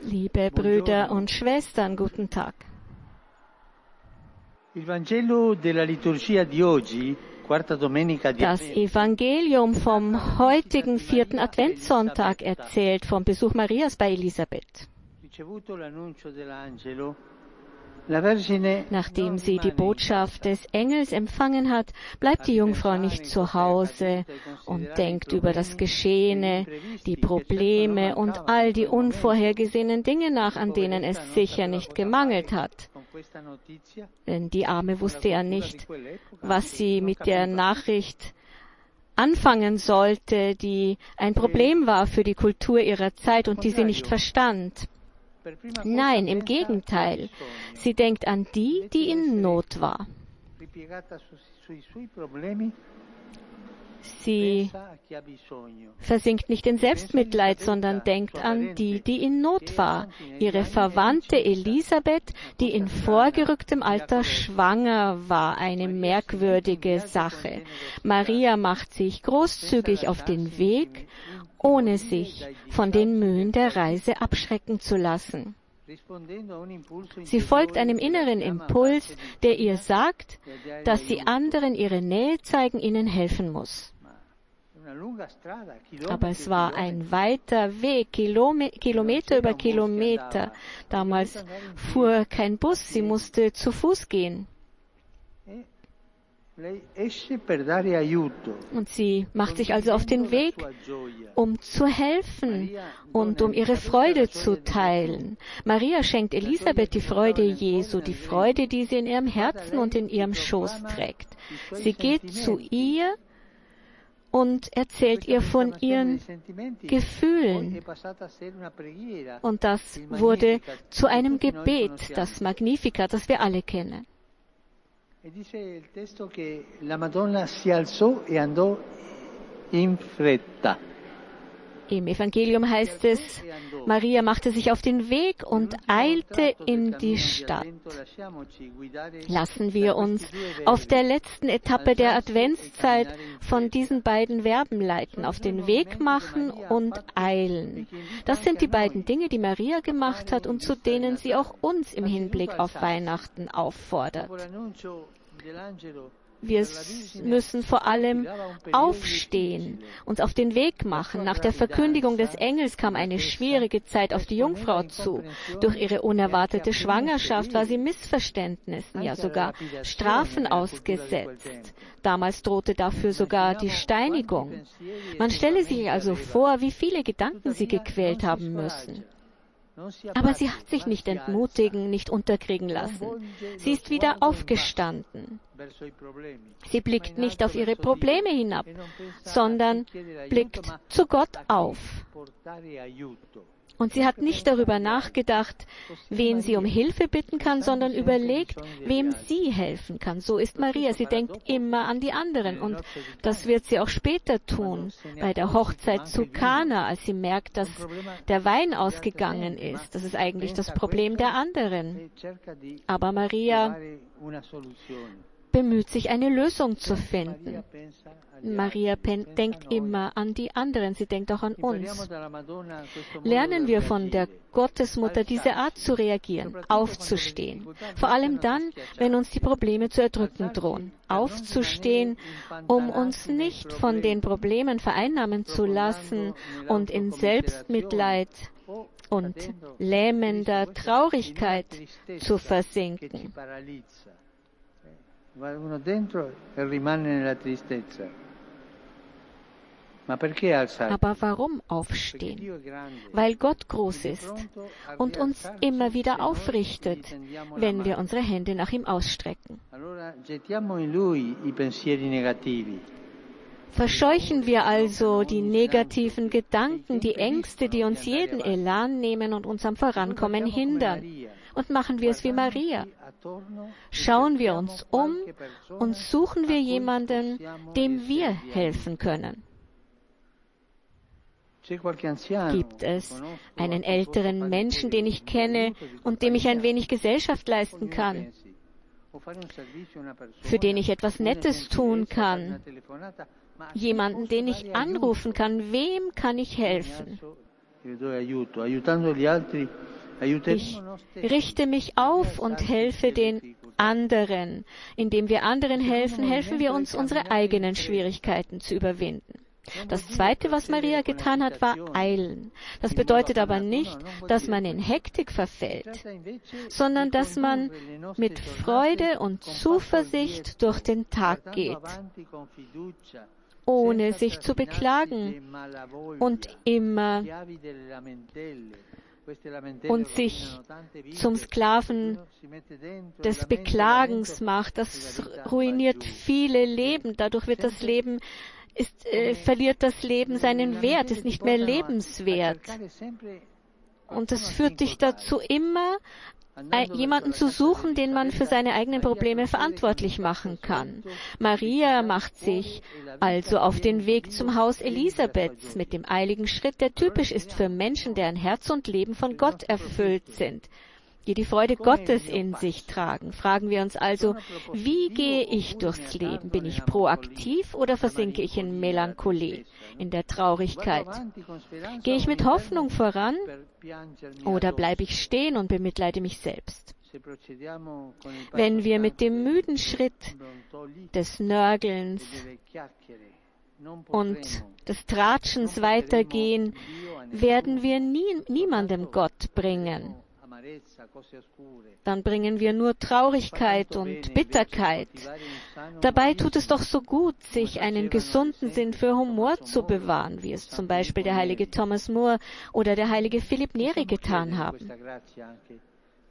Liebe Brüder und Schwestern, guten Tag. il Vangelo della liturgia di oggi, quarta domenica di Das Evangelium vom heutigen vierten Adventssonntag erzählt vom Besuch Marias bei Elisabeth. Nachdem sie die Botschaft des Engels empfangen hat, bleibt die Jungfrau nicht zu Hause und denkt über das Geschehene, die Probleme und all die unvorhergesehenen Dinge nach, an denen es sicher nicht gemangelt hat. Denn die Arme wusste ja nicht, was sie mit der Nachricht anfangen sollte, die ein Problem war für die Kultur ihrer Zeit und die sie nicht verstand. Nein, im Gegenteil. Sie denkt an die, die in Not war. Sie versinkt nicht in Selbstmitleid, sondern denkt an die, die in Not war. Ihre Verwandte Elisabeth, die in vorgerücktem Alter schwanger war, eine merkwürdige Sache. Maria macht sich großzügig auf den Weg, ohne sich von den Mühen der Reise abschrecken zu lassen. Sie folgt einem inneren Impuls, der ihr sagt, dass sie anderen ihre Nähe zeigen, ihnen helfen muss. Aber es war ein weiter Weg, Kilome Kilometer über Kilometer. Damals fuhr kein Bus, sie musste zu Fuß gehen. E aiuto. Und sie macht sich also auf den Weg, um zu helfen und um ihre Freude zu teilen. Maria schenkt Elisabeth die Freude Jesu, die Freude, die sie in ihrem Herzen und in ihrem Schoß trägt. Sie geht zu ihr und erzählt ihr von ihren Gefühlen. Und das wurde zu einem Gebet, das Magnificat, das wir alle kennen. Im Evangelium heißt es, Maria machte sich auf den Weg und eilte in die Stadt. Lassen wir uns auf der letzten Etappe der Adventszeit von diesen beiden Verben leiten, auf den Weg machen und eilen. Das sind die beiden Dinge, die Maria gemacht hat und zu denen sie auch uns im Hinblick auf Weihnachten auffordert. Wir müssen vor allem aufstehen, uns auf den Weg machen. Nach der Verkündigung des Engels kam eine schwierige Zeit auf die Jungfrau zu. Durch ihre unerwartete Schwangerschaft war sie Missverständnissen, ja sogar Strafen ausgesetzt. Damals drohte dafür sogar die Steinigung. Man stelle sich also vor, wie viele Gedanken sie gequält haben müssen. Aber sie hat sich nicht entmutigen, nicht unterkriegen lassen. Sie ist wieder aufgestanden. Sie blickt nicht auf ihre Probleme hinab, sondern blickt zu Gott auf. Und sie hat nicht darüber nachgedacht, wen sie um Hilfe bitten kann, sondern überlegt, wem sie helfen kann. So ist Maria. Sie denkt immer an die anderen. Und das wird sie auch später tun, bei der Hochzeit zu Kana, als sie merkt, dass der Wein ausgegangen ist. Das ist eigentlich das Problem der anderen. Aber Maria bemüht sich, eine Lösung zu finden. Maria pen- denkt immer an die anderen, sie denkt auch an uns. Lernen wir von der Gottesmutter diese Art zu reagieren, aufzustehen. Vor allem dann, wenn uns die Probleme zu erdrücken drohen. Aufzustehen, um uns nicht von den Problemen vereinnahmen zu lassen und in Selbstmitleid und lähmender Traurigkeit zu versinken. Va uno dentro e rimane nella tristezza. Aber warum aufstehen? Weil Gott groß ist und uns immer wieder aufrichtet, wenn wir unsere Hände nach ihm ausstrecken. Verscheuchen wir also die negativen Gedanken, die Ängste, die uns jeden Elan nehmen und uns am Vorankommen hindern. Und machen wir es wie Maria. Schauen wir uns um und suchen wir jemanden, dem wir helfen können. Gibt es einen älteren Menschen, den ich kenne und dem ich ein wenig Gesellschaft leisten kann, für den ich etwas Nettes tun kann, jemanden, den ich anrufen kann, wem kann ich helfen? Ich richte mich auf und helfe den anderen. Indem wir anderen helfen, helfen wir uns, unsere eigenen Schwierigkeiten zu überwinden. Das Zweite, was Maria getan hat, war eilen. Das bedeutet aber nicht, dass man in Hektik verfällt, sondern dass man mit Freude und Zuversicht durch den Tag geht, ohne sich zu beklagen und immer und sich zum Sklaven des Beklagens macht. Das ruiniert viele Leben. Dadurch wird das Leben ist, äh, verliert das Leben seinen Wert, ist nicht mehr lebenswert. Und das führt dich dazu, immer jemanden zu suchen, den man für seine eigenen Probleme verantwortlich machen kann. Maria macht sich also auf den Weg zum Haus Elisabeths mit dem eiligen Schritt, der typisch ist für Menschen, deren Herz und Leben von Gott erfüllt sind die die Freude Gottes in sich tragen. Fragen wir uns also, wie gehe ich durchs Leben? Bin ich proaktiv oder versinke ich in Melancholie, in der Traurigkeit? Gehe ich mit Hoffnung voran oder bleibe ich stehen und bemitleide mich selbst? Wenn wir mit dem müden Schritt des Nörgelns und des Tratschens weitergehen, werden wir nie, niemandem Gott bringen dann bringen wir nur Traurigkeit und Bitterkeit. Dabei tut es doch so gut, sich einen gesunden Sinn für Humor zu bewahren, wie es zum Beispiel der heilige Thomas Moore oder der heilige Philipp Neri getan haben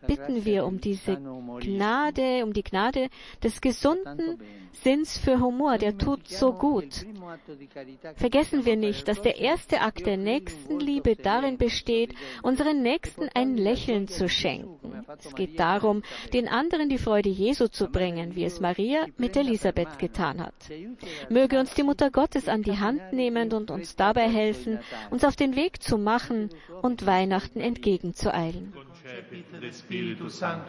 bitten wir um diese Gnade, um die Gnade des gesunden Sinns für Humor, der tut so gut. Vergessen wir nicht, dass der erste Akt der Nächstenliebe darin besteht, unseren Nächsten ein Lächeln zu schenken. Es geht darum, den anderen die Freude Jesu zu bringen, wie es Maria mit Elisabeth getan hat. Möge uns die Mutter Gottes an die Hand nehmen und uns dabei helfen, uns auf den Weg zu machen und Weihnachten entgegenzueilen.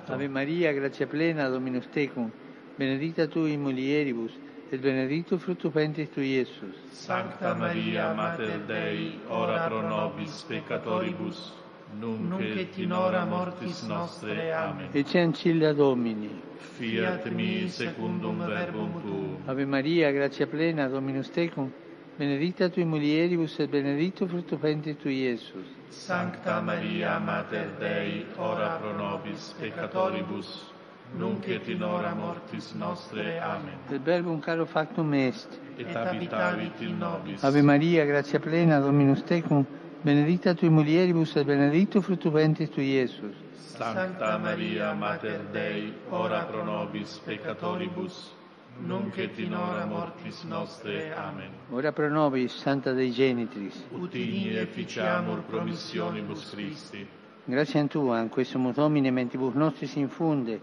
Ave Maria, grazia plena, Dominus tecum, benedicta tu in mulieribus, et benedictus fructus ventris tui, Iesus. Sancta Maria, Mater Dei, ora pro nobis peccatoribus, nunc et in hora mortis nostre. Amen. Ecce ancilla Domini. Fiat mi secundum verbum tuum. Ave Maria, grazia plena, Dominus tecum, benedicta tu in mulieribus, et benedictus fructus ventris tui, Iesus. Sancta Maria, Mater Dei, ora pro nobis peccatoribus, nunc et in hora mortis nostre. Amen. Del verbum caro factum est. Et habitavit in nobis. Ave Maria, grazia plena, Dominus tecum, benedicta tui mulieribus et benedictus fructus ventris tui, Iesus. Sancta Maria, Mater Dei, ora pro nobis peccatoribus, nunc et in hora mortis nostre. Amen. Ora pro nobis, Santa Dei Genitris. Ut igni efficiamur promissionibus Christi. Grazie a Tua, in questo Domine, mentibus nostris infunde,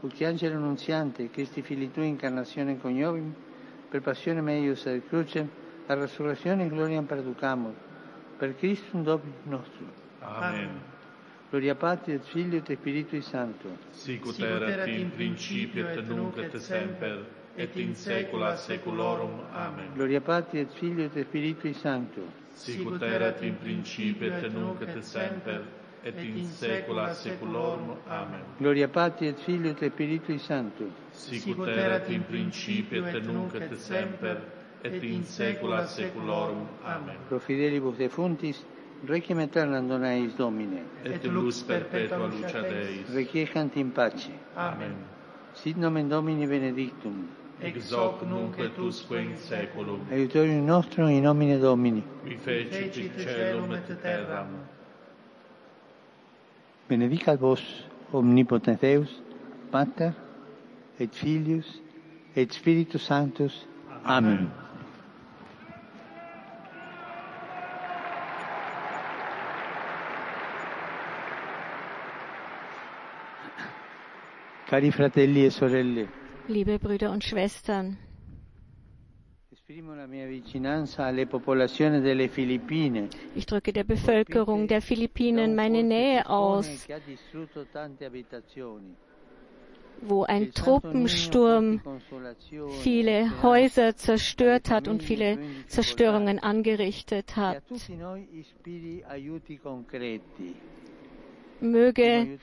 ut angelo annunziante, Christi fili Tui incarnazione coniovim, per passione meius ad crucem, a resurrezione in gloria perducamur, per Christum Domini nostrum. Amen. Gloria Patri et Filio et Spiritui Sancto. Sicut erat in principio et nunc et semper, et in saecula saeculorum. Amen. Gloria Patri et Filio et Spiritui Sancto. Sicut erat in principio et nunc et semper et in saecula saeculorum. Amen. Gloria Patri et Filio et Spiritui Sancto. Sicut erat in principio et nunc et semper et in saecula saeculorum. Amen. Pro fidelibus defuntis Requiem aeternam dona eis Domine. Et lux perpetua lucia Deis. Requiescant in pace. Amen. Sit nomen Domini benedictum. Ex hoc nunc et usque in saeculum. Aiutorium nostrum in nomine Domini. Qui fecit celum et terram. Benedicat vos omnipotens Deus, Pater, et Filius, et Spiritus Sanctus. Amen. Cari fratelli e sorelle, Liebe Brüder und Schwestern, ich drücke der Bevölkerung der Philippinen meine Nähe aus, wo ein Truppensturm viele Häuser zerstört hat und viele Zerstörungen angerichtet hat. Möge,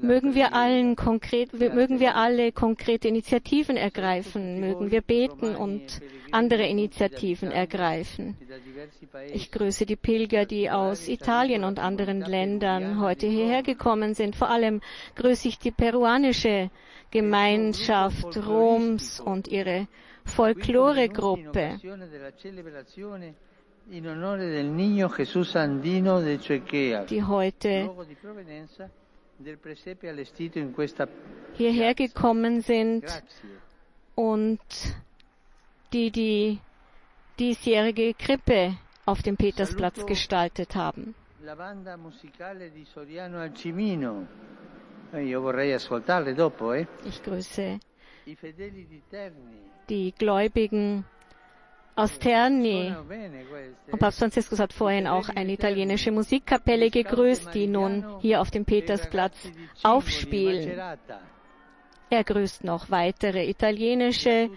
mögen wir allen konkret, mögen wir alle konkrete Initiativen ergreifen, mögen wir beten und andere Initiativen ergreifen. Ich grüße die Pilger, die aus Italien und anderen Ländern heute hierher gekommen sind. Vor allem grüße ich die peruanische Gemeinschaft Roms und ihre Folkloregruppe die heute hierher gekommen sind und die die diesjährige Krippe auf dem Petersplatz gestaltet haben. Ich grüße die Gläubigen aus Terni. Und Papst Franziskus hat vorhin auch eine italienische Musikkapelle gegrüßt, die nun hier auf dem Petersplatz aufspielen. Er grüßt noch weitere italienische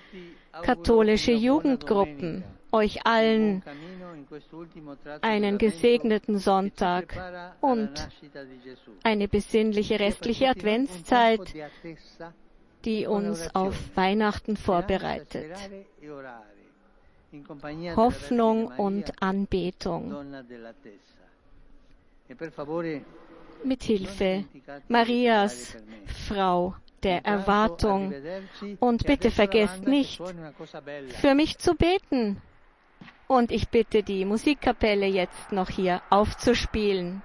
katholische Jugendgruppen. Euch allen einen gesegneten Sonntag und eine besinnliche restliche Adventszeit, die uns auf Weihnachten vorbereitet. Hoffnung und Anbetung. Mit Hilfe Marias, Frau der Erwartung. Und bitte vergesst nicht, für mich zu beten. Und ich bitte die Musikkapelle jetzt noch hier aufzuspielen.